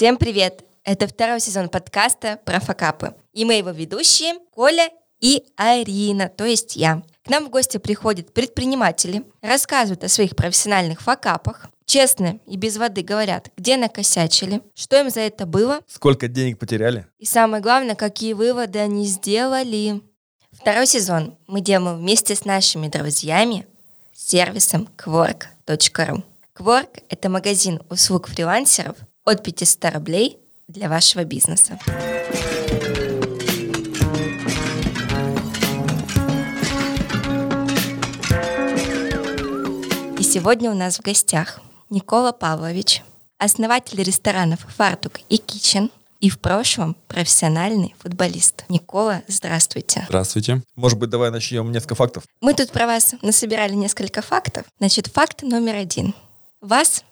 Всем привет! Это второй сезон подкаста про факапы. И мы его ведущие Коля и Арина, то есть я. К нам в гости приходят предприниматели, рассказывают о своих профессиональных факапах, честно и без воды говорят, где накосячили, что им за это было, Сколько денег потеряли? и самое главное, какие выводы они сделали. Второй сезон мы делаем вместе с нашими друзьями сервисом Quark.ru. Quark – это магазин услуг фрилансеров от 500 рублей для вашего бизнеса. И сегодня у нас в гостях Никола Павлович, основатель ресторанов «Фартук» и «Кичен», и в прошлом профессиональный футболист. Никола, здравствуйте. Здравствуйте. Может быть, давай начнем несколько фактов. Мы тут про вас насобирали несколько фактов. Значит, факт номер один. Вас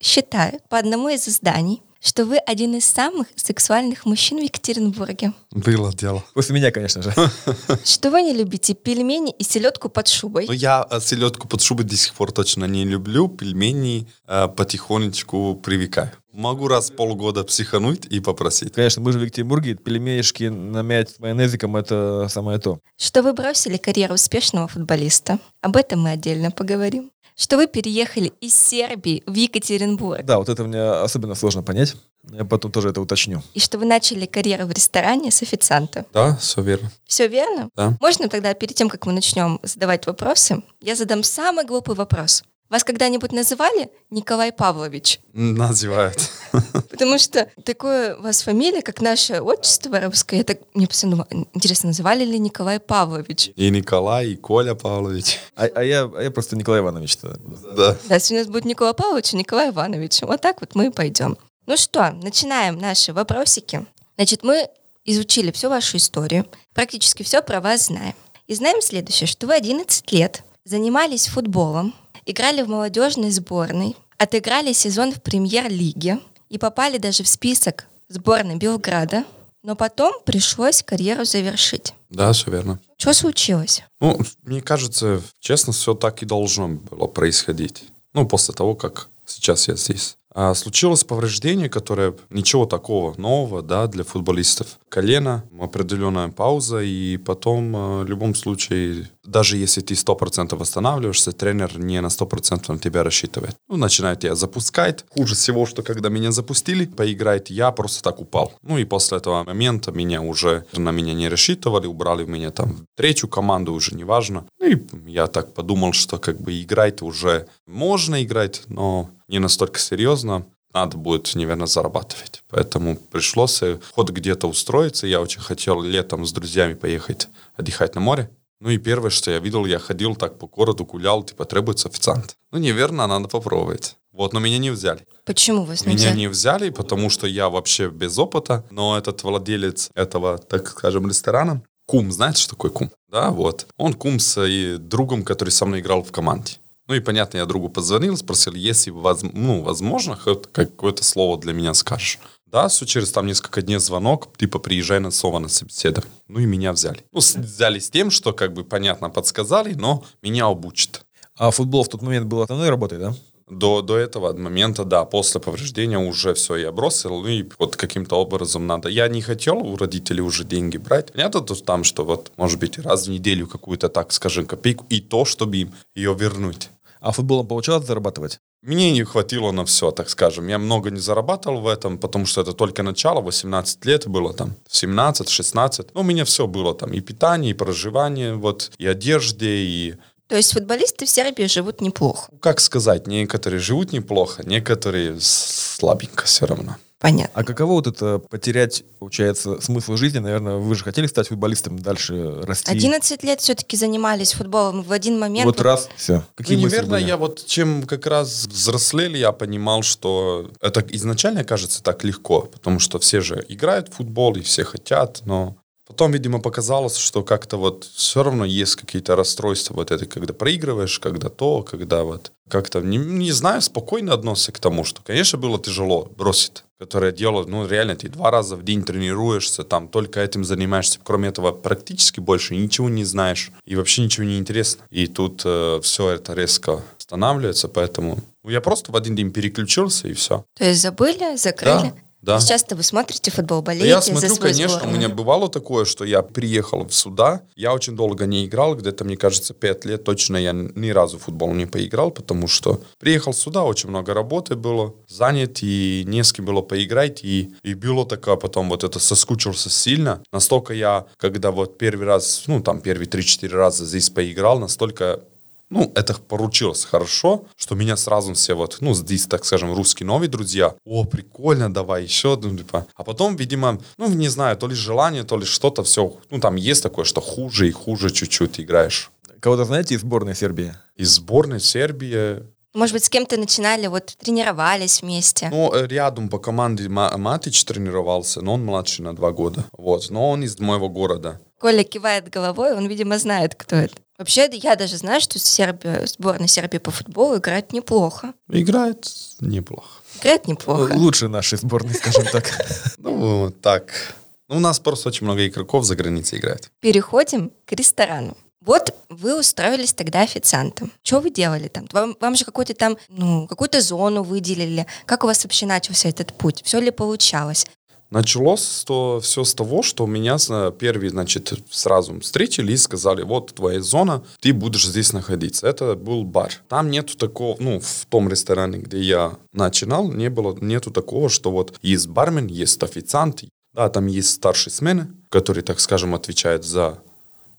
считают по одному из изданий, что вы один из самых сексуальных мужчин в Екатеринбурге. Было дело. После меня, конечно же. Что вы не любите пельмени и селедку под шубой. Но я э, селедку под шубой до сих пор точно не люблю. Пельмени э, потихонечку привыкаю. Могу раз в полгода психануть и попросить. Конечно, мы же в Екатеринбурге, пельмешки намять майонезиком – это самое то. Что вы бросили карьеру успешного футболиста. Об этом мы отдельно поговорим. Что вы переехали из Сербии в Екатеринбург. Да, вот это мне особенно сложно понять. Я потом тоже это уточню. И что вы начали карьеру в ресторане с официанта. Да, все верно. Все верно? Да. Можно тогда перед тем, как мы начнем задавать вопросы, я задам самый глупый вопрос. Вас когда-нибудь называли Николай Павлович? Называют. Потому что такое у вас фамилия, как наше отчество русское. Я так мне постоянно интересно, называли ли Николай Павлович? И Николай, и Коля Павлович. А, а я, а я просто Николай Иванович. -то. Да. Да, если у нас будет Николай Павлович и Николай Иванович. Вот так вот мы и пойдем. Ну что, начинаем наши вопросики. Значит, мы изучили всю вашу историю, практически все про вас знаем. И знаем следующее, что вы 11 лет занимались футболом, играли в молодежной сборной, отыграли сезон в премьер-лиге и попали даже в список сборной Белграда, но потом пришлось карьеру завершить. Да, все верно. Что случилось? Ну, мне кажется, честно, все так и должно было происходить. Ну, после того, как сейчас я здесь. А случилось повреждение, которое ничего такого нового, да, для футболистов. Колено, определенная пауза, и потом, э, в любом случае, даже если ты 100% восстанавливаешься, тренер не на 100% на тебя рассчитывает. Ну, начинает тебя запускать. Хуже всего, что когда меня запустили, поиграть, я просто так упал. Ну, и после этого момента меня уже, на меня не рассчитывали, убрали меня там третью команду, уже неважно. Ну, и я так подумал, что как бы играть уже можно играть, но не настолько серьезно, надо будет, наверное, зарабатывать. Поэтому пришлось э, хоть где-то устроиться. Я очень хотел летом с друзьями поехать отдыхать на море. Ну и первое, что я видел, я ходил так по городу, гулял, типа требуется официант. Ну, неверно, надо попробовать. Вот, но меня не взяли. Почему вас не Меня взяли? не взяли, потому что я вообще без опыта, но этот владелец этого, так скажем, ресторана, кум, знаете, что такое кум? Да, вот. Он кум с и другом, который со мной играл в команде. Ну и понятно, я другу позвонил, спросил, если воз- ну, возможно, хоть какое-то слово для меня скажешь. Да, все через там несколько дней звонок, типа приезжай на СОВА на собеседование. Ну и меня взяли. Ну, взяли с тем, что как бы понятно подсказали, но меня обучат. А футбол в тот момент был основной работой, да? До, до этого момента, да, после повреждения уже все я бросил, ну и вот каким-то образом надо. Я не хотел у родителей уже деньги брать. Понятно, то там, что вот, может быть, раз в неделю какую-то, так скажем, копейку, и то, чтобы им ее вернуть. А футболом получалось зарабатывать? Мне не хватило на все, так скажем. Я много не зарабатывал в этом, потому что это только начало, 18 лет было там, 17-16. Ну, у меня все было там, и питание, и проживание, вот, и одежде, и То есть футболисты в Сербии живут неплохо. ну, как сказать, некоторые живут неплохо, некоторые слабенько все равно. Понятно. А каково вот это потерять, получается, смысл жизни? Наверное, вы же хотели стать футболистом, дальше расти. 11 лет все-таки занимались футболом в один момент. Вот раз, все. Какие ну, неверно, были? я вот чем как раз взрослели, я понимал, что это изначально кажется так легко, потому что все же играют в футбол и все хотят, но потом, видимо, показалось, что как-то вот все равно есть какие-то расстройства вот это, когда проигрываешь, когда то, когда вот как-то, не, не знаю, спокойно относился к тому, что, конечно, было тяжело бросить, которое дело, ну, реально, ты два раза в день тренируешься, там, только этим занимаешься, кроме этого, практически больше ничего не знаешь, и вообще ничего не интересно. И тут все это резко останавливается, поэтому я просто в один день переключился, и все. То есть забыли, закрыли. Да, Да. Сейчас-то вы смотрите футбол, Да болеете я за смотрю, свой конечно, у сборную? меня бывало такое, что я приехал сюда, я очень долго не играл, где-то, мне кажется, пять лет точно я ни разу в футбол не поиграл, потому что приехал сюда, очень много работы было, занят, и не с кем было поиграть, и, и было такое потом вот это соскучился сильно, настолько я, когда вот первый раз, ну там первые 3-4 раза здесь поиграл, настолько ну, это поручилось хорошо, что меня сразу все вот, ну, здесь, так скажем, русские новые друзья, о, прикольно, давай еще, ну, типа. А потом, видимо, ну, не знаю, то ли желание, то ли что-то, все, ну, там есть такое, что хуже и хуже чуть-чуть играешь. Кого-то знаете из сборной Сербии? Из сборной Сербии, Может быть, с кем-то начинали, вот тренировались вместе? ну, э, рядом по команде Ма- Матич тренировался, но он младше на два года, вот, но он из моего города. Коля кивает головой, он, видимо, знает, кто это. Вообще, я даже знаю, что Сербия, сборная Сербии по футболу играет неплохо. Играет неплохо. Играет неплохо. Лучше нашей сборной, скажем так. Ну, так. Ну, у нас просто очень много игроков за границей играет. Переходим к ресторану. Вот вы устроились тогда официантом. Что вы делали там? Вам, вам же какую-то там, ну, какую-то зону выделили. Как у вас вообще начался этот путь? Все ли получалось? Началось то все с того, что меня первый, значит, сразу встретили и сказали, вот твоя зона, ты будешь здесь находиться. Это был бар. Там нету такого, ну, в том ресторане, где я начинал, не было, нету такого, что вот есть бармен, есть официант, да, там есть старший смены, который, так скажем, отвечает за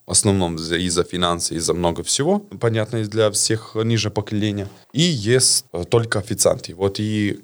в основном за, и за финансы, и за много всего, понятно, для всех ниже поколения. И есть э, только официанты. Вот и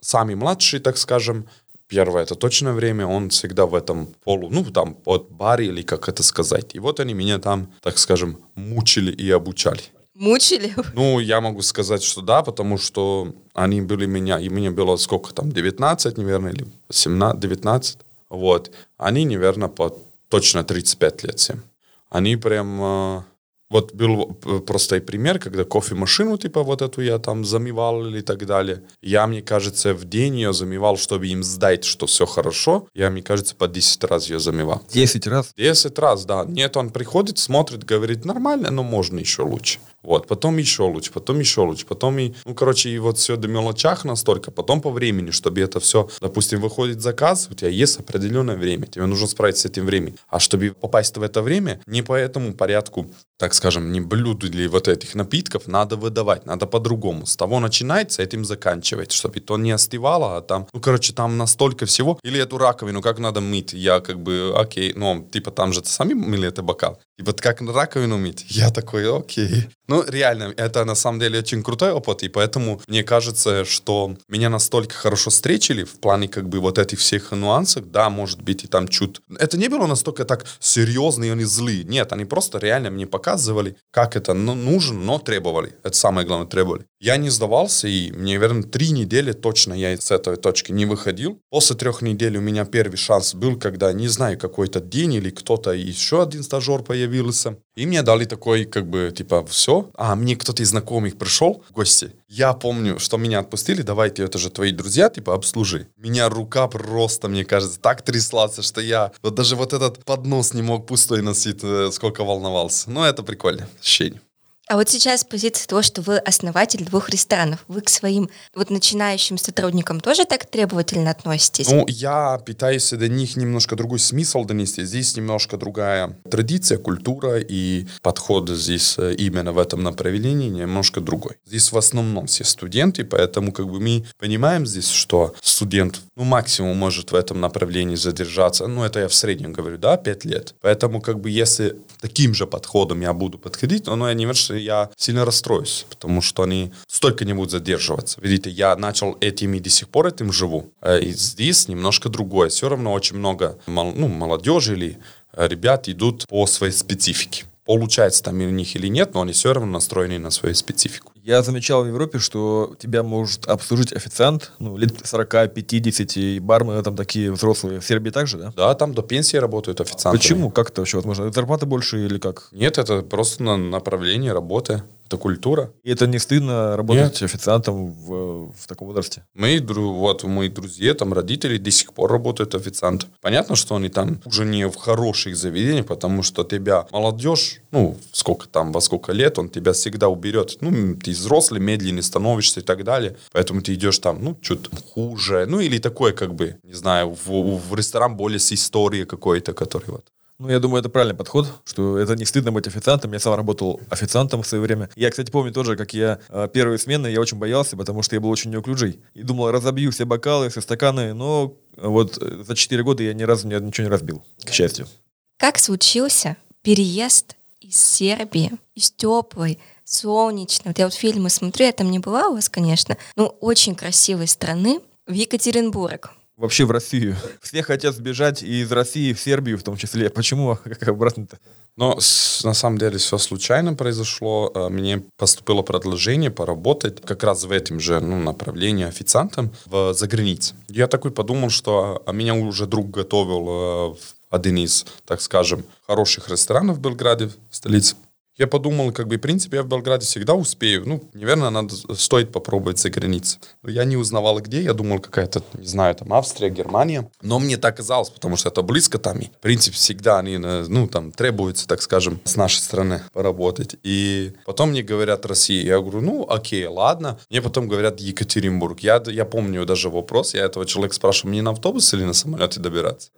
самый младший, так скажем, первое это точное время, он всегда в этом полу, ну, там, под баре или как это сказать. И вот они меня там, так скажем, мучили и обучали. Мучили? Ну, я могу сказать, что да, потому что они были меня, и мне было сколько там, 19, наверное, или 17, 19, вот. Они, наверное, по точно 35 лет всем. Они прям... Вот был э, простой пример, когда кофемашину, типа, вот эту я там замывал или так далее. Я, мне кажется, в день ее замывал, чтобы им сдать, что все хорошо. Я, мне кажется, по 10 раз ее замывал. 10 раз. 10 раз, да. Нет, он приходит, смотрит, говорит, нормально, но можно еще лучше. Вот, потом еще лучше, потом еще лучше, потом и, ну, короче, и вот все до мелочах настолько, потом по времени, чтобы это все, допустим, выходит заказ, у тебя есть определенное время, тебе нужно справиться с этим временем. А чтобы попасть в это время, не по этому порядку, так скажем, не блюд или вот этих напитков, надо выдавать, надо по-другому. С того начинается, этим заканчивать, чтобы то не остывало, а там, ну, короче, там настолько всего. Или эту раковину, как надо мыть? Я как бы, окей, ну, типа там же сами мыли это бокал. И вот как раковину мыть? Я такой, окей. Ну, реально, это на самом деле очень крутой опыт, и поэтому мне кажется, что меня настолько хорошо встретили в плане как бы вот этих всех нюансов, да, может быть, и там чуть... Это не было настолько так серьезно, и они злые. Нет, они просто реально мне показывали, как это ну, нужно, но требовали. Это самое главное, требовали. Я не сдавался, и мне, наверное, три недели точно я с этой точки не выходил. После трех недель у меня первый шанс был, когда, не знаю, какой-то день или кто-то, еще один стажер появился. И мне дали такой, как бы, типа, все. А мне кто-то из знакомых пришел в гости. Я помню, что меня отпустили, давайте, это же твои друзья, типа, обслужи. Меня рука просто, мне кажется, так тряслась, что я вот даже вот этот поднос не мог пустой носить, э, сколько волновался. Но это прикольно, ощущение. А вот сейчас с позиции того, что вы основатель двух ресторанов, вы к своим вот начинающим сотрудникам тоже так требовательно относитесь? Ну, я пытаюсь до них немножко другой смысл донести. Здесь немножко другая традиция, культура и подход здесь э, именно в этом направлении немножко другой. Здесь в основном все студенты, поэтому как бы мы понимаем здесь, что студент, ну, максимум может в этом направлении задержаться, ну, это я в среднем говорю, да, 5 лет. Поэтому как бы если таким же подходом я буду подходить, ну, я не верю, что я сильно расстроюсь, потому что они столько не будут задерживаться. Видите, я начал этим и до сих пор этим живу. Э, И здесь немножко другое. Все равно очень много ну, молодежи или э, ребят идут по своей специфике. Получается там у них или нет, но они все равно настроены на свою специфику. Я замечал в Европе, что тебя может обслужить официант, ну, лет 40-50, и бармены там такие взрослые. В Сербии также, да? Да, там до пенсии работают официанты. Почему? Как это вообще возможно? Зарплата больше или как? Нет, это просто на направление работы. Это культура. И это не стыдно работать официантом в, в таком возрасте? Мои, дру- вот, мои друзья, там родители до сих пор работают официантом. Понятно, что они там уже не в хороших заведениях, потому что тебя молодежь, ну, сколько там, во сколько лет, он тебя всегда уберет. Ну, ты взрослый, медленнее становишься и так далее. Поэтому ты идешь там, ну, что-то хуже. Ну, или такое, как бы, не знаю, в, в ресторан более с историей какой-то, который вот. Ну, я думаю, это правильный подход, что это не стыдно быть официантом. Я сам работал официантом в свое время. Я, кстати, помню тоже, как я э, первые смены, я очень боялся, потому что я был очень неуклюжий. И думал, разобью все бокалы, все стаканы, но вот э, за 4 года я ни разу ни- ничего не разбил, к счастью. Как случился переезд из Сербии, из теплой, солнечной, вот я вот фильмы смотрю, я там не была у вас, конечно, но очень красивой страны, в Екатеринбург. Вообще в Россию. Все хотят сбежать из России в Сербию в том числе. Почему? Как обратно-то? Но на самом деле все случайно произошло. А, Мне поступило предложение поработать как раз в этом же ну, направлении официантом в загранице. Я такой подумал, что а, меня уже друг готовил э, в один из, так скажем, хороших ресторанов в Белграде, в столице. Я подумал, как бы, в принципе, я в Белграде всегда успею. Ну, наверное, надо, стоит попробовать за границей. Но я не узнавал, где. Я думал, какая-то, не знаю, там, Австрия, Германия. Но мне так казалось, потому что это близко там. И, в принципе, всегда они, э, ну, там, требуется, так скажем, с нашей стороны поработать. И потом мне говорят Россия. Я говорю, ну, окей, ладно. Мне потом говорят Екатеринбург. Я, я помню даже вопрос. Я этого человека спрашиваю, мне на автобус или на самолете добираться?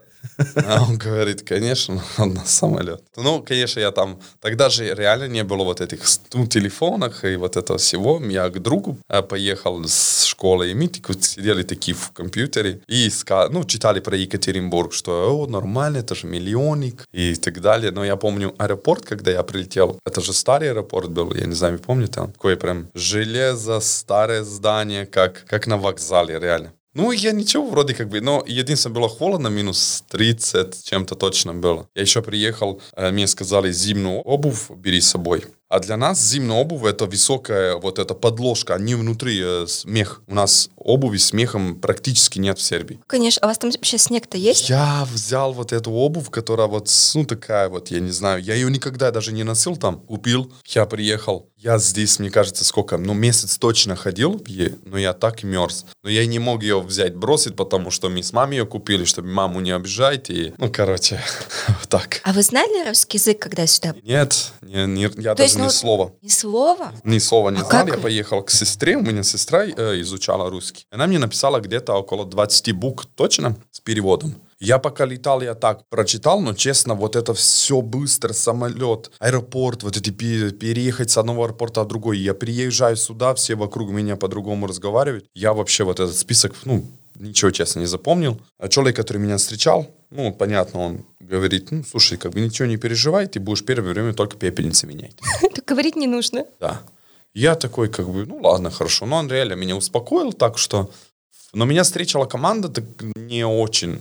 А он говорит, конечно, на самолет. Ну, конечно, я там... Тогда же реально не было вот этих ну, телефонов и вот этого всего. Я к другу э, поехал с школы, и мы сидели такие в компьютере и ну, читали про Екатеринбург, что о, нормально, это же миллионник и так далее. Но я помню аэропорт, когда я прилетел, это же старый аэропорт был, я не знаю, вы помните, там такое прям железо, старое здание, как, как на вокзале, реально. Ну, я ничего вроде как бы, но единственное было холодно, минус 30 чем-то точно было. Я еще приехал, э, мне сказали, зимнюю обувь бери с собой. А для нас зимняя обувь это высокая вот эта подложка, а не внутри э, смех. У нас обуви с мехом практически нет в Сербии. Конечно, а у вас там вообще снег-то есть? Я взял вот эту обувь, которая вот, ну, такая вот, я не знаю, я ее никогда даже не носил там, купил, я приехал, я здесь, мне кажется, сколько, ну, месяц точно ходил, но я так мерз. Но я не мог ее взять, бросить, потому что мы с мамой ее купили, чтобы маму не обижать, и, ну, короче, так. А вы знали русский язык, когда сюда? Нет, не, не- я То есть, даже ну, ни слова. Ни слова? Ни слова не А знал. Я поехал к сестре. У меня сестра э, изучала русский. Она мне написала где-то около 20 букв точно с переводом. Я пока летал, я так прочитал, но честно, вот это все быстро, самолет, аэропорт, вот эти пе- переехать с одного аэропорта в другой. Я приезжаю сюда, все вокруг меня по-другому разговаривают. Я вообще вот этот список, ну, ничего, честно, не запомнил. А человек, который меня встречал, ну, понятно, он говорит, ну, слушай, как бы ничего не переживай, ты будешь первое время только пепельницы менять. Так говорить не нужно. Да. Я такой, как бы, ну ладно, хорошо. Но он реально меня успокоил, так что... Но меня встретила команда так не очень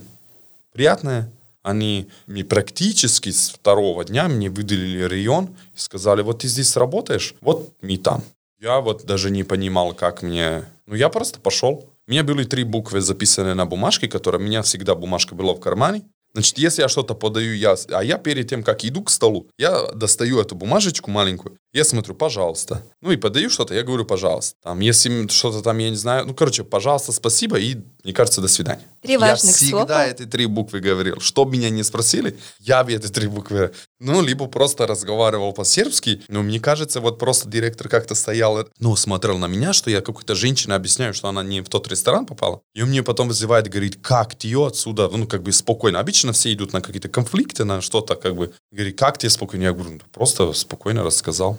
приятная. Они мне практически с второго дня мне выделили район и сказали, вот ты здесь работаешь, вот мы там. Я вот даже не понимал, как мне... Ну, я просто пошел. У меня были три буквы записаны на бумажке, которая у меня всегда бумажка была в кармане. Значит, если я что-то подаю, я, а я перед тем, как иду к столу, я достаю эту бумажечку маленькую, я смотрю, пожалуйста. Ну и подаю что-то, я говорю, пожалуйста. Там, если что-то там, я не знаю, ну, короче, пожалуйста, спасибо и, мне кажется, до свидания. Три я важных всегда слова. эти три буквы говорил. Что меня не спросили, я бы эти три буквы, ну, либо просто разговаривал по-сербски, но мне кажется, вот просто директор как-то стоял, ну, смотрел на меня, что я какой-то женщине объясняю, что она не в тот ресторан попала, и он мне потом вызывает, говорит, как ты ее отсюда, ну, как бы спокойно. Обычно все идут на какие-то конфликты, на что-то, как бы, говорит, как тебе спокойно? Я говорю, «Ну, просто спокойно рассказал.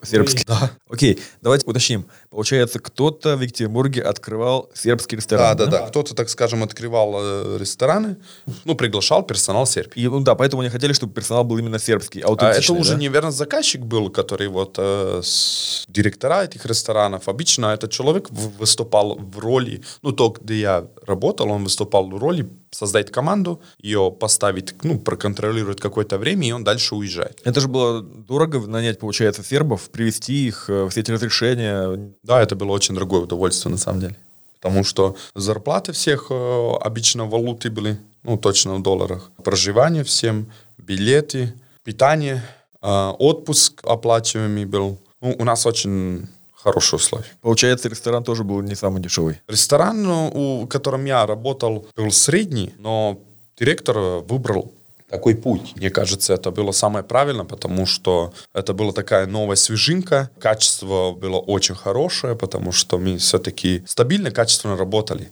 По-сербски. Да. Окей, давайте уточним. Получается, кто-то в Екатеринбурге открывал сербский ресторан. Да, да, да. Кто-то, так скажем, открывал э, рестораны, ну, приглашал персонал Сербии. И, ну да, поэтому они хотели, чтобы персонал был именно сербский, А это уже, да? наверное, заказчик был, который вот э, с- директора этих ресторанов. Обычно этот человек выступал в роли, ну, то, где я работал, он выступал в роли создать команду, ее поставить, ну, проконтролировать какое-то время, и он дальше уезжает. Это же было дорого нанять, получается, сербов, привести их, э, все эти разрешения. Да, это было очень дорогое удовольствие, на самом деле. Потому что зарплаты всех э, обычно в валюте были, ну, точно в долларах. Проживание всем, билеты, питание, э, отпуск оплачиваемый был. Ну, у нас очень хорошие условия. Получается, ресторан тоже был не самый дешевый. Ресторан, ну, у котором я работал, был средний, но директор выбрал такой путь. Мне кажется, это было самое правильное, потому что это была такая новая свежинка, качество было очень хорошее, потому что мы все-таки стабильно, качественно работали.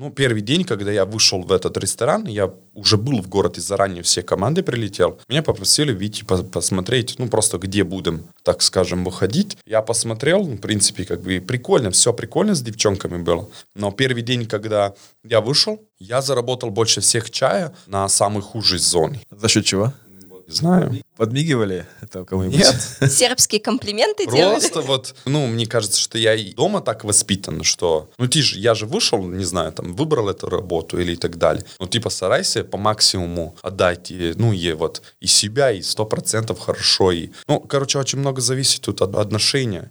Ну, первый день, когда я вышел в этот ресторан, я уже был в городе заранее, все команды прилетел. Меня попросили выйти посмотреть, ну, просто где будем, так скажем, выходить. Я посмотрел, в принципе, как бы прикольно, все прикольно с девчонками было. Но первый день, когда я вышел, я заработал больше всех чая на самой худшей зоне. За счет чего? Не знаю. Подмигивали это кому-нибудь? Нет. Сербские комплименты делали? Просто вот, ну, мне кажется, что я и дома так воспитан, что, ну, ты же, я же вышел, не знаю, там, выбрал эту работу или и так далее. Ну, типа, старайся по максимуму отдать, и, ну, и вот, и себя, и сто процентов хорошо, и, ну, короче, очень много зависит тут от отношения.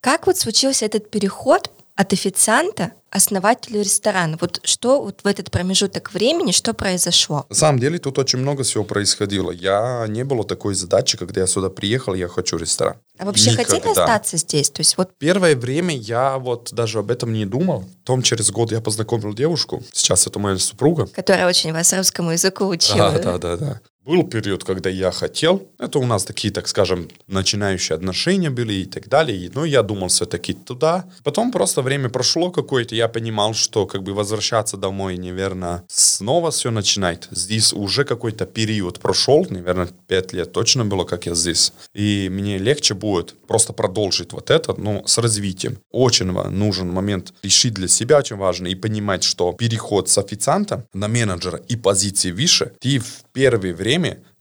Как вот случился этот переход от официанта основателю ресторана. Вот что вот в этот промежуток времени, что произошло? На самом деле тут очень много всего происходило. Я не было такой задачи, когда я сюда приехал, я хочу ресторан. А вообще Никогда. хотели остаться здесь? То есть вот Первое время я вот даже об этом не думал. Потом через год я познакомил девушку. Сейчас это моя супруга. которая очень вас русскому языку учила. Да, да, да, да. Был период, когда я хотел. Это у нас такие, так скажем, начинающие отношения были и так далее. И, ну, я думал все-таки туда. Потом просто время прошло какое-то, я понимал, что как бы возвращаться домой, наверное, снова все начинать. Здесь уже какой-то период прошел, наверное, пять лет точно было, как я здесь. И мне легче будет просто продолжить вот это, но с развитием. Очень нужен момент решить для себя, очень важно, и понимать, что переход с официанта на менеджера и позиции выше, ты в первое время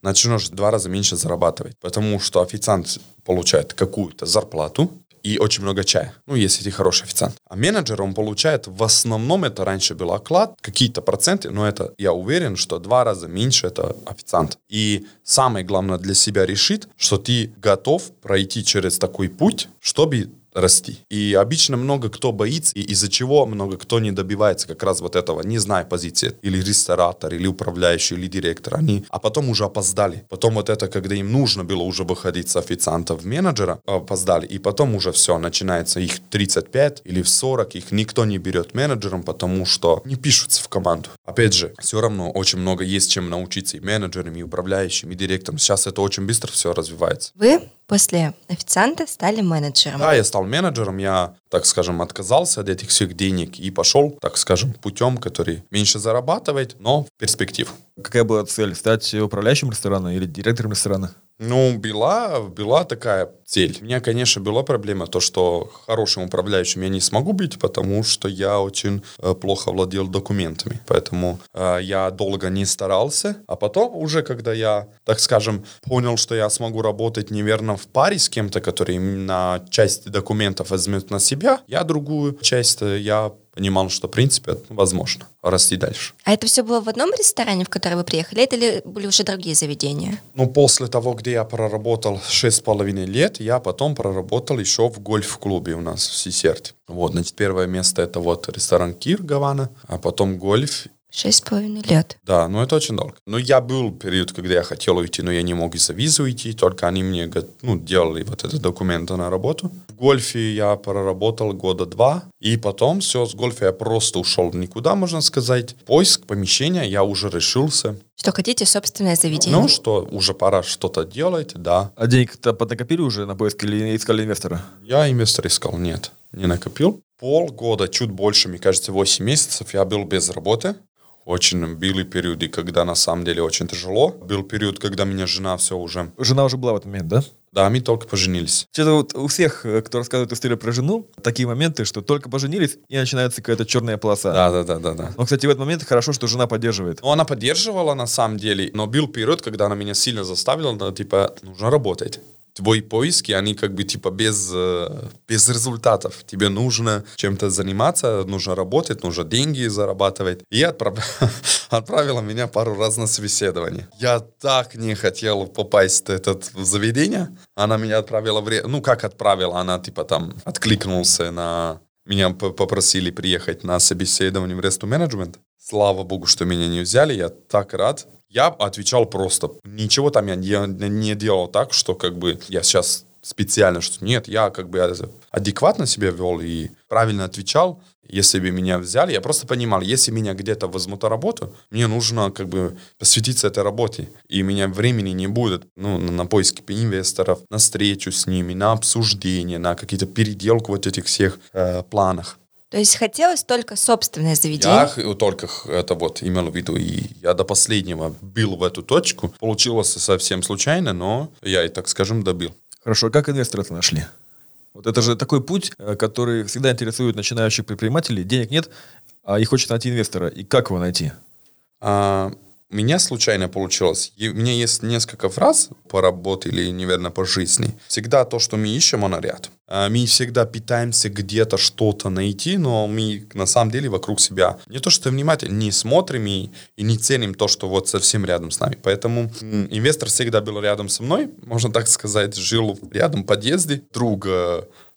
начнешь в два раза меньше зарабатывать, потому что официант получает какую-то зарплату, и очень много чая, ну, если ты хороший официант. А менеджер, он получает, в основном это раньше был оклад, какие-то проценты, но это, я уверен, что два раза меньше это официант. И самое главное для себя решить, что ты готов пройти через такой путь, чтобы расти. И обычно много кто боится, и из-за чего много кто не добивается как раз вот этого, не зная позиции, или ресторатор, или управляющий, или директор, они, а потом уже опоздали. Потом вот это, когда им нужно было уже выходить с официанта в менеджера, опоздали, и потом уже все, начинается их 35 или в 40, их никто не берет менеджером, потому что не пишутся в команду. Опять же, все равно очень много есть чем научиться и менеджерам, и управляющим, и директорам. Сейчас это очень быстро все развивается. Вы после официанта стали менеджером. Да, я стал менеджером, я, так скажем, отказался от этих всех денег и пошел, так скажем, путем, который меньше зарабатывает, но перспектив. Какая была цель? Стать управляющим ресторана или директором ресторана? Ну, была, была такая цель. У меня, конечно, была проблема, то, что хорошим управляющим я не смогу быть, потому что я очень э, плохо владел документами. Поэтому э, я долго не старался. А потом уже, когда я, так скажем, понял, что я смогу работать, неверно, в паре с кем-то, который на часть документов возьмет на себя, я другую часть, э, я понимал, что, в принципе, это возможно расти дальше. А это все было в одном ресторане, в который вы приехали, или были уже другие заведения? Ну, после того, где я проработал шесть с половиной лет, я потом проработал еще в гольф-клубе у нас в Сисерте. Вот, значит, первое место это вот ресторан Кир Гавана, а потом гольф. Шесть с половиной лет. Да, ну это очень долго. Но я был период, когда я хотел уйти, но я не мог из-за визы уйти, только они мне ну, делали вот этот документ на работу. В гольфе я проработал года два, и потом все, с гольфа я просто ушел никуда, можно сказать. Поиск помещения я уже решился. Что хотите собственное заведение? Ну что, уже пора что-то делать, да. А денег-то поднакопили уже на поиск или искали инвестора? Я инвестор искал, нет, не накопил. Полгода, чуть больше, мне кажется, 8 месяцев я был без работы. Очень были периоды, когда на самом деле очень тяжело. Был период, когда меня жена все уже... Жена уже была в этот момент, да? Да, мы только поженились. Что-то вот у всех, э, кто рассказывает историю про жену, такие моменты, что только поженились, и начинается какая-то черная полоса. Да, да, да, да, да. Но, кстати, в этот момент хорошо, что жена поддерживает. Ну, она поддерживала на самом деле, но был период, когда она меня сильно заставила, ну, типа, нужно работать. Твои поиски, они как бы типа без, э, без результатов. Тебе нужно чем-то заниматься, нужно работать, нужно деньги зарабатывать. И отправ- отправила меня пару раз на собеседование. Я так не хотел попасть в это заведение. Она меня отправила в... Ну, как отправила? Она типа там откликнулся на... Меня попросили приехать на собеседование в ресту менеджмент. Слава богу, что меня не взяли, я так рад. Я отвечал просто. Ничего там я не, не делал так, что как бы я сейчас специально, что нет, я как бы адекватно себя вел и правильно отвечал, если бы меня взяли, я просто понимал, если меня где-то возьмут на работу, мне нужно как бы посвятиться этой работе. И меня времени не будет ну, на, на поиски инвесторов, на встречу с ними, на обсуждение, на какие-то переделку вот этих всех э, планах. То есть хотелось только собственное заведение? Я только это вот имел в виду. И я до последнего бил в эту точку. Получилось совсем случайно, но я и, так скажем, добил. Хорошо, как инвесторы это нашли? Вот это же такой путь, э, который всегда интересует начинающих предпринимателей. Денег нет, а их хочет найти инвестора. И как его найти? А, меня случайно получилось. И у меня есть несколько фраз по работе или, наверное, по жизни. Всегда то, что мы ищем, оно ряд. А, мы всегда питаемся где-то что-то найти, но мы на самом деле вокруг себя не то что внимательно, не смотрим и, и не ценим то, что вот совсем рядом с нами. Поэтому инвестор всегда был рядом со мной, можно так сказать, жил рядом в подъезде, друг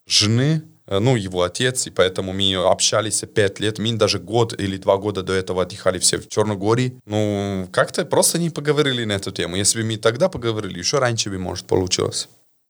жены, ну, его отец, и поэтому мы общались пять лет, мы даже год или два года до этого отдыхали все в Черногории. Ну, как-то просто не поговорили на эту тему. Если бы мы тогда поговорили, еще раньше бы, может, получилось.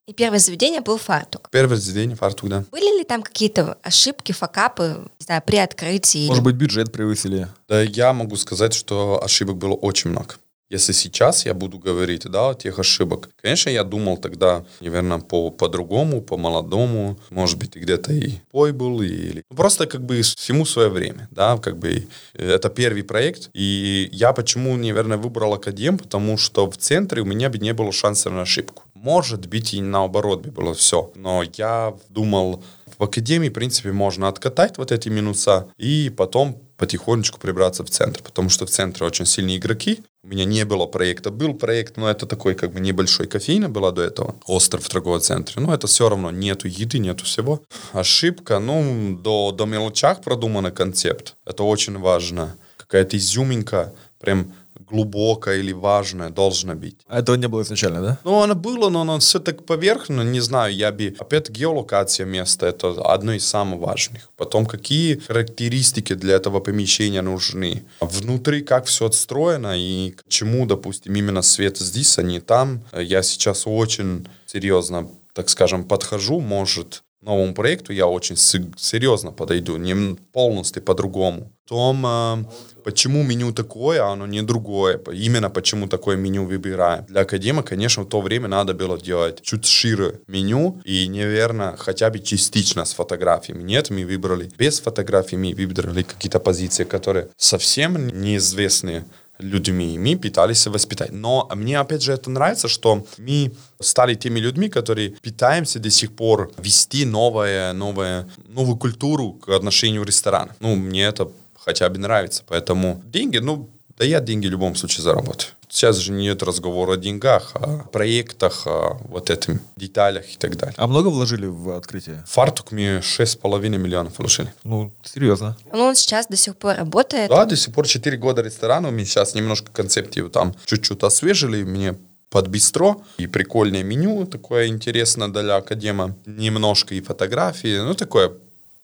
И первое заведение был фартук. Первое заведение фартук, да. Были ли там какие-то ошибки, факапы, не знаю, при открытии? Может быть, бюджет превысили? Да, я могу сказать, что ошибок было очень много. Если сейчас я буду говорить, да, о тех ошибок, конечно, я думал тогда, наверное, по, по-другому, по-молодому, может быть, где-то и пой был, или... Ну, просто как бы всему свое время, да, как бы это первый проект, и я почему, наверное, выбрал Академ, потому что в центре у меня бы не было шанса на ошибку. Может быть, и наоборот бы было все, но я думал, в академии, в принципе, можно откатать вот эти минуса и потом потихонечку прибраться в центр, потому что в центре очень сильные игроки. У меня не было проекта. Был проект, но это такой как бы небольшой кофейна была до этого. Остров в торговом центре. Но это все равно нету еды, нету всего. Ошибка, ну, до, до мелочах продуманный концепт. Это очень важно. Какая-то изюминка, прям глубокое или важное должно быть. А этого не было изначально, да? Ну, оно было, но оно все так поверхностно, не знаю, я бы... Опять геолокация места, это одно из самых важных. Потом, какие характеристики для этого помещения нужны. Внутри, как все отстроено и к чему, допустим, именно свет здесь, а не там. Я сейчас очень серьезно так скажем, подхожу, может, новому проекту я очень серьезно подойду, не полностью по-другому. Том, э, почему меню такое, а оно не другое, именно почему такое меню выбираем. Для академа, конечно, в то время надо было делать чуть шире меню и, наверное, хотя бы частично с фотографиями. Нет, мы выбрали без фотографий, мы выбрали какие-то позиции, которые совсем неизвестные людьми, мы пытались воспитать. Но мне, опять же, это нравится, что мы стали теми людьми, которые пытаемся до сих пор вести новое, новое, новую культуру к отношению ресторана. Ну, мне это хотя бы нравится. Поэтому деньги, ну, да я деньги в любом случае заработаю. Сейчас же нет разговора о деньгах, о проектах, о вот этим деталях и так далее. А много вложили в открытие? Фартук мне 6,5 миллионов вложили. Ну, серьезно. Ну, он сейчас до сих пор работает. Да, до сих пор 4 года ресторана. Мы сейчас немножко концепцию там чуть-чуть освежили. Мне под бистро. И прикольное меню такое интересное для академа. Немножко и фотографии. Ну, такое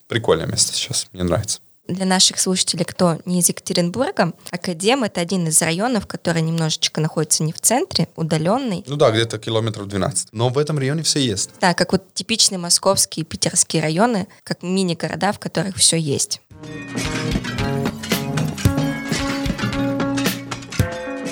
прикольное место сейчас. Мне нравится для наших слушателей, кто не из Екатеринбурга, Академ — это один из районов, который немножечко находится не в центре, удаленный. Ну да, где-то километров 12. Но в этом районе все есть. Да, как вот типичные московские и питерские районы, как мини-города, в которых все есть.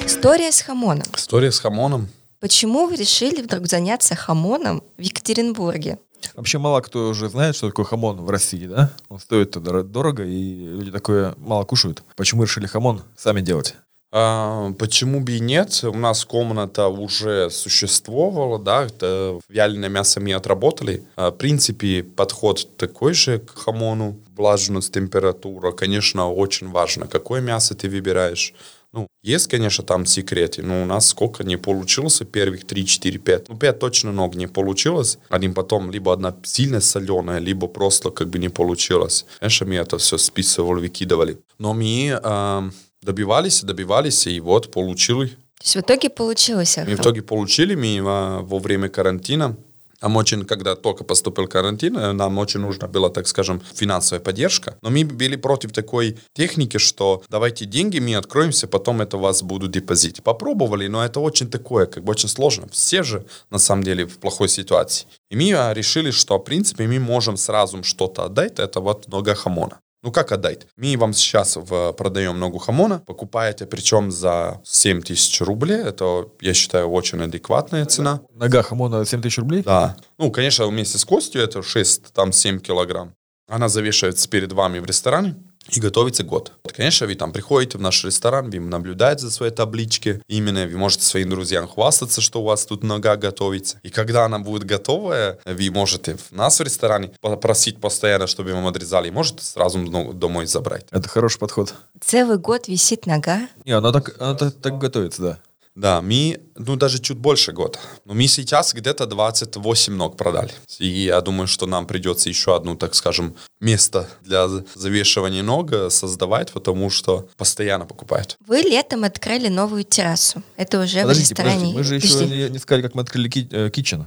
История с хамоном. История с хамоном. Почему вы решили вдруг заняться хамоном в Екатеринбурге? Вообще мало кто уже знает, что такое хамон в России, да? Он стоит дорого, и люди такое мало кушают. Почему решили хамон сами делать? А, почему бы и нет? У нас комната уже существовала, да, это вяленое мясо мы отработали. А, в принципе, подход такой же к хамону. Влажность, температура, конечно, очень важно, какое мясо ты выбираешь. Ну, есть, конечно, там секреты, но у нас сколько не получилось, первых 3, 4, 5. Ну, 5 точно ног не получилось. Один потом либо одна сильно соленая, либо просто как бы не получилось. Конечно, мы это все списывали, выкидывали. Но мы э, добивались, добивались, и вот получили. То есть в итоге получилось? Мы в итоге получили, мы во, во время карантина Нам очень, когда только поступил карантин, э, нам очень нужна была, так скажем, финансовая поддержка. Но мы были против такой техники, что давайте деньги, мы откроемся, потом это у вас будут депозит. Попробовали, но это очень такое, как бы очень сложно. Все же, на самом деле, в плохой ситуации. И мы а, решили, что, в принципе, мы можем сразу что-то отдать, это вот нога хамона. Ну как отдать? Мы вам сейчас в, продаем ногу хамона, покупаете причем за 7 тысяч рублей. Это, я считаю, очень адекватная цена. Нога хамона 7 тысяч рублей? Да. Ну, конечно, вместе с костью это 6-7 килограмм. Она завешивается перед вами в ресторане и готовится год. Конечно, вы там приходите в наш ресторан, вы наблюдаете за своей таблички, именно вы можете своим друзьям хвастаться, что у вас тут нога готовится. И когда она будет готовая, вы можете в нас в ресторане попросить постоянно, чтобы вам отрезали, и можете сразу домой забрать. Это хороший подход. Целый год висит нога? Не, она так, она так, так готовится, да. Да, мы, ну, даже чуть больше года. Но мы сейчас где-то 28 ног продали. И я думаю, что нам придется еще одну, так скажем, место для завешивания ног создавать, потому что постоянно покупают. Вы летом открыли новую террасу. Это уже подождите, в ресторане. Подождите, мы же еще не, не сказали, как мы открыли ки- э, китчен.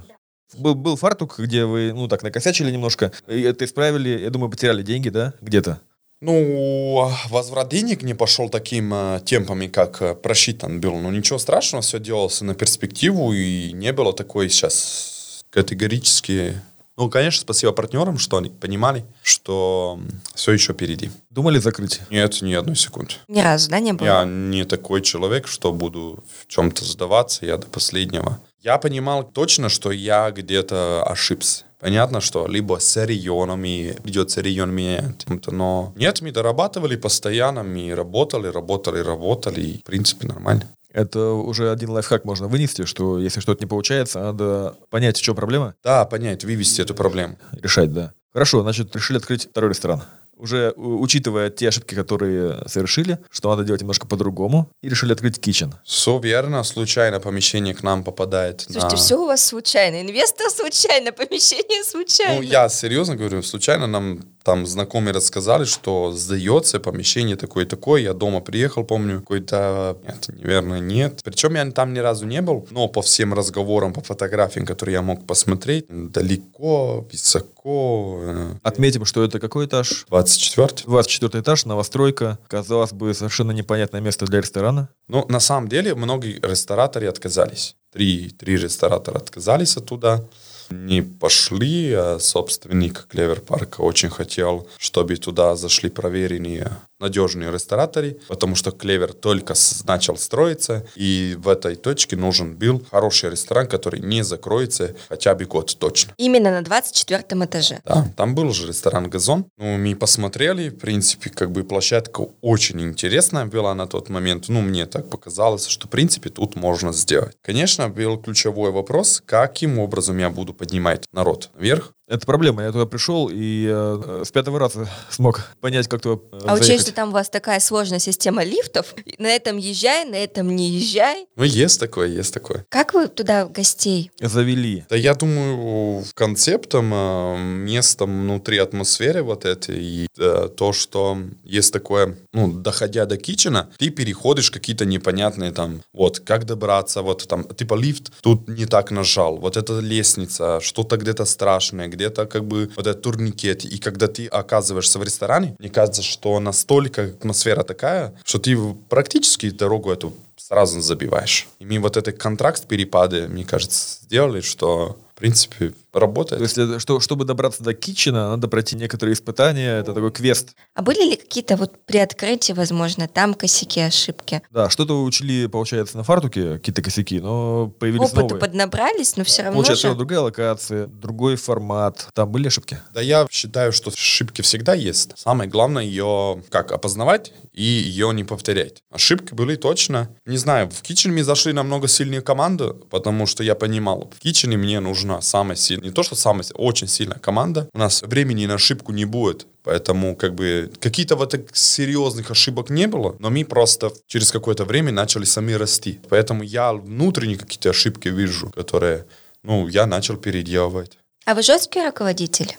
Был, был фартук, где вы, ну, так, накосячили немножко, и это исправили, я думаю, потеряли деньги, да, где-то? Ну, возврат денег не пошел таким э, темпами, как э, просчитан был. Но ничего страшного, все делалось на перспективу, и не было такой сейчас категорически... Ну, конечно, спасибо партнерам, что они понимали, что все еще впереди. Думали закрыть? Нет, ни одной секунды. Ни разу, да, не было? Я не такой человек, что буду в чем-то сдаваться, я до последнего. Я понимал точно, что я где-то ошибся. Понятно, что либо с регионами, придется регион менять, но нет, мы дорабатывали постоянно, мы работали, работали, работали, и в принципе нормально. Это уже один лайфхак можно вынести, что если что-то не получается, надо понять, в чем проблема. Да, понять, вывести эту проблему. Решать, да. Хорошо, значит, решили открыть второй ресторан уже учитывая те ошибки, которые совершили, что надо делать немножко по-другому, и решили открыть кичен. Все верно, случайно помещение к нам попадает. Слушайте, на... все у вас случайно, инвестор случайно, помещение случайно. Ну, я серьезно говорю, случайно нам там знакомые рассказали, что сдается помещение такое-такое. Я дома приехал, помню, какой-то... Нет, наверное, нет. Причем я там ни разу не был, но по всем разговорам, по фотографиям, которые я мог посмотреть, далеко, высоко. Э, Отметим, что это какой этаж? 24. 24 этаж, новостройка. Казалось бы, совершенно непонятное место для ресторана. Ну, на самом деле, многие рестораторы отказались. Три, три ресторатора отказались оттуда не пошли, а собственник Клевер Парка очень хотел, чтобы туда зашли проверенные надежные рестораторы, потому что Клевер только начал строиться, и в этой точке нужен был хороший ресторан, который не закроется хотя бы год точно. Именно на 24 этаже? Да, там был же ресторан «Газон». Ну, мы посмотрели, в принципе, как бы площадка очень интересная была на тот момент. Ну, мне так показалось, что, в принципе, тут можно сделать. Конечно, был ключевой вопрос, каким образом я буду поднимать народ наверх, это проблема. Я туда пришел и э, с пятого раза смог понять, как туда э, А учесть, что там у вас такая сложная система лифтов, на этом езжай, на этом не езжай. Ну, есть такое, есть такое. Как вы туда гостей завели? Да я думаю, концептом, э, местом внутри атмосферы вот этой, и э, то, что есть такое, ну, доходя до кичена, ты переходишь какие-то непонятные там, вот, как добраться, вот там, типа лифт тут не так нажал, вот эта лестница, что-то где-то страшное, где-то как бы вот этот турникет. И когда ты оказываешься в ресторане, мне кажется, что настолько атмосфера такая, что ты практически дорогу эту сразу забиваешь. И мы вот этот контракт перепады, мне кажется, сделали, что в принципе работает. То есть, что, чтобы добраться до китчена, надо пройти некоторые испытания, это такой квест. А были ли какие-то вот при открытии, возможно, там косяки, ошибки? Да, что-то вы учили, получается, на фартуке, какие-то косяки, но появились Опыту новые. поднабрались, но все равно Получается, же... другая локация, другой формат. Там были ошибки? Да я считаю, что ошибки всегда есть. Самое главное ее как опознавать и ее не повторять. Ошибки были точно. Не знаю, в Китчене мы зашли намного сильнее команду, потому что я понимал, в Китчене мне нужна самая сильная не то, что самая, очень сильная команда. У нас времени на ошибку не будет. Поэтому как бы какие-то вот серьезных ошибок не было, но мы просто через какое-то время начали сами расти. Поэтому я внутренние какие-то ошибки вижу, которые, ну, я начал переделывать. А вы жесткий руководитель?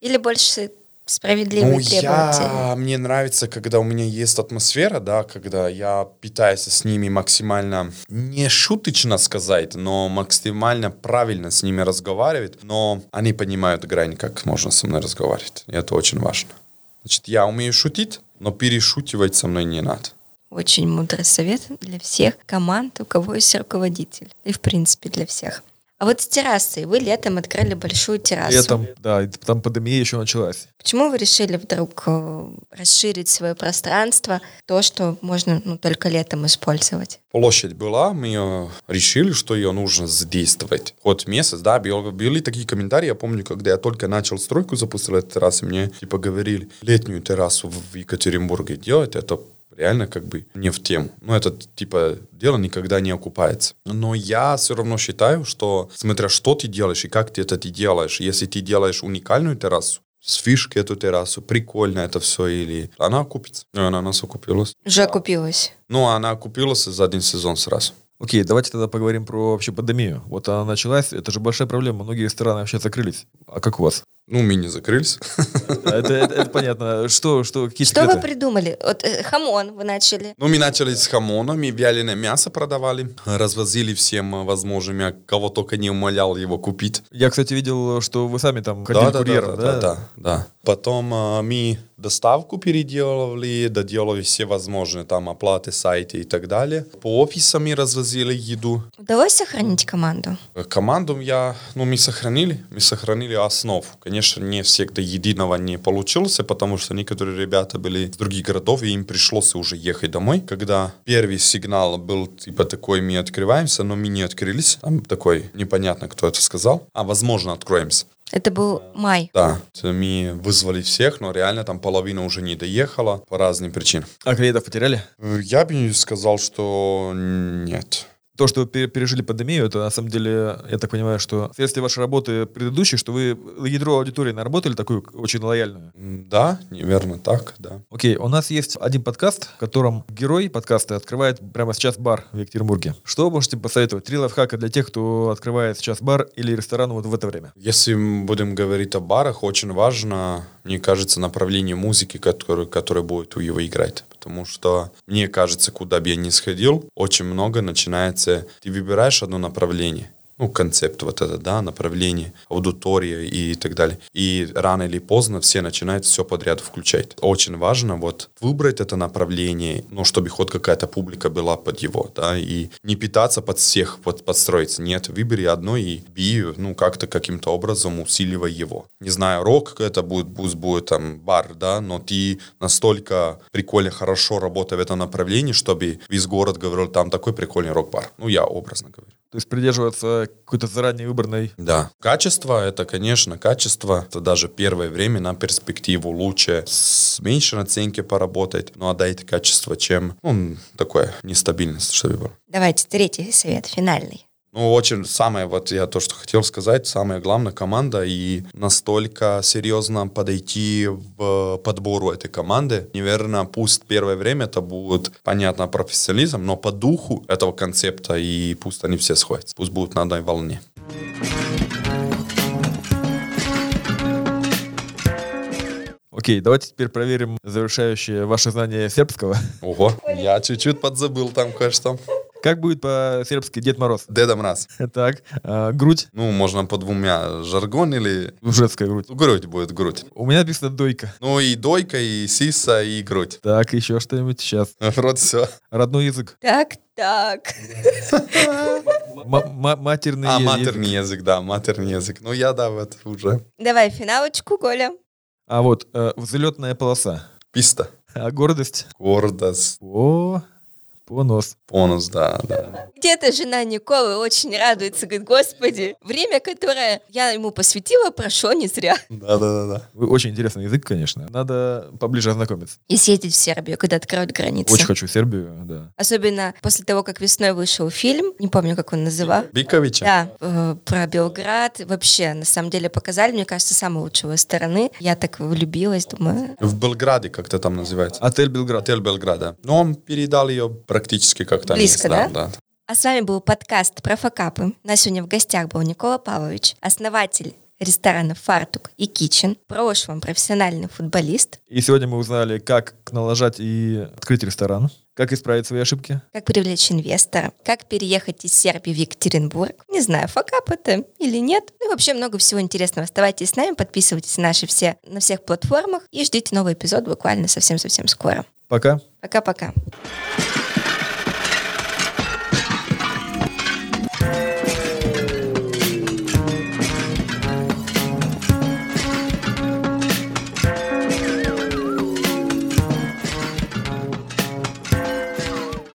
Или больше справедливый Ну, и требовательный. я, мне нравится, когда у меня есть атмосфера, да, когда я пытаюсь с ними максимально, не шуточно сказать, но максимально правильно с ними разговаривать, но они понимают грань, как можно со мной разговаривать. И это очень важно. Значит, я умею шутить, но перешутивать со мной не надо. Очень мудрый совет для всех команд, у кого есть руководитель. И, в принципе, для всех. А вот с террасой. Вы летом открыли большую террасу. Летом, да, там пандемия еще началась. Почему вы решили вдруг э, расширить свое пространство, то, что можно ну, только летом использовать? Площадь была, мы ее решили, что ее нужно задействовать. Хоть месяц, да, был- были такие комментарии, я помню, когда я только начал стройку, запустил эту террасу, мне типа говорили, летнюю террасу в Екатеринбурге делать, это реально как бы не в тему. Ну, это типа дело никогда не окупается. Но я все равно считаю, что смотря что ты делаешь и как ты это ты делаешь, если ты делаешь уникальную террасу, с фишкой эту террасу, прикольно это все, или она окупится. И она у нас окупилась. Уже окупилась. Ну, она окупилась за один сезон сразу. Окей, давайте тогда поговорим про вообще пандемию. Вот она началась, это же большая проблема, многие рестораны вообще закрылись. А как у вас? Ну, мы не закрылись. Это, это- это понятно. Что, что, какие Что вы придумали? Вот э, хамон вы начали. Ну, мы начали с хамона, мы вяленое мясо продавали, развозили всем возможным, я кого только не умолял его купить. Я, кстати, видел, что вы сами там ходили курьером, да? да, да, да. Потом э, мы доставку переделывали, доделали все возможные там оплаты, сайты и так далее. По офисам мы развозили еду. Удалось сохранить команду? Команду я, ну, мы сохранили, мы сохранили основу. Конечно, не всегда единого не получилось, потому что некоторые ребята были из других городов, и им пришлось уже ехать домой. Когда первый сигнал был типа такой, мы открываемся, но мы не открылись. Там такой, непонятно, кто это сказал. А, возможно, откроемся. Это был май. Да, мы вызвали всех, но реально там половина уже не доехала по разным причинам. А клиентов потеряли? Э, Я бы сказал, что нет. То, что вы пере- пережили пандемию, это на самом деле, я так понимаю, что вследствие вашей работы предыдущей, что вы ядро аудитории наработали такую очень лояльную. Да, неверно так, да. Окей, у нас есть один подкаст, в котором герой подкаста открывает прямо сейчас бар в Екатеринбурге. Что вы можете посоветовать? Три лайфхака для тех, кто открывает сейчас бар или ресторан вот в это время. Если мы будем говорить о барах, очень важно, мне кажется, направление музыки, которое, которое будет у его играть. Потому что, мне кажется, куда бы я ни сходил, очень много начинается... Ты выбираешь одно направление, ну, концепт вот это, да, направление, аудитория и так далее. И рано или поздно все начинают все подряд включать. Очень важно вот выбрать это направление, ну, чтобы хоть какая-то публика была под его, да, и не питаться под всех под, подстроиться. Нет, выбери одно и би, ну, как-то каким-то образом усиливай его. Не знаю, рок это будет, пусть будет там бар, да, но ты настолько прикольно, хорошо работая в этом направлении, чтобы весь город говорил, там такой прикольный рок-бар. Ну, я образно говорю. То есть придерживаться какой-то заранее выбранной... Да. Качество, это, конечно, качество. Это даже первое время на перспективу лучше с меньшей оценки поработать, но отдайте качество, чем ну, такое нестабильность, чтобы было. Давайте, третий совет, финальный. Ну, очень самое, вот я то, что хотел сказать, самое главное, команда и настолько серьезно подойти в подбору этой команды. Неверно, пусть первое время это будет, понятно, профессионализм, но по духу этого концепта и пусть они все сходятся. Пусть будут на одной волне. Окей, давайте теперь проверим завершающее ваше знание сербского. Ого, я чуть-чуть подзабыл там кое-что. Как будет по-сербски Дед Мороз? Деда Мраз. Так, а, грудь, Ну, можно по двумя. Жаргон или... женская грудь. Грудь будет, грудь. У меня написано дойка. Ну, и дойка, и сиса, и грудь. Так, еще что-нибудь сейчас. Вроде все. Родной язык. Так, так. Матерный А, е- матерный язык, да, матерный язык. Ну, я, да, вот уже. Давай финалочку, Коля. А вот э, взлетная полоса. Писта. А гордость? Гордость. О, понос. Бонус, да, да. Где-то жена Николы очень радуется, говорит, господи, время, которое я ему посвятила, прошло не зря. Да, да, да, да. Вы- Очень интересный язык, конечно. Надо поближе ознакомиться. И съездить в Сербию, когда откроют границы. Очень хочу Сербию, да. Особенно после того, как весной вышел фильм, не помню, как он называл. Биковича? Да, э, про Белград. Вообще, на самом деле, показали, мне кажется, с самой лучшей стороны. Я так влюбилась, думаю, В Белграде, как это там называется. Отель Белград. Отель Белграда. Но он передал ее практически как там Близко, есть, да? да? А с вами был подкаст про факапы. У нас сегодня в гостях был Никола Павлович, основатель ресторана «Фартук» и «Кичен», в прошлом профессиональный футболист, И сегодня мы узнали, как налажать и открыть ресторан, как исправить свои ошибки. как привлечь инвестора, как переехать из Сербии в Екатеринбург. Не знаю, факап это или нет. Ну и вообще много всего интересного. Оставайтесь с нами, подписывайтесь на наши все, на всех платформах и ждите новый эпизод буквально совсем-совсем скоро. Пока. Пока-пока.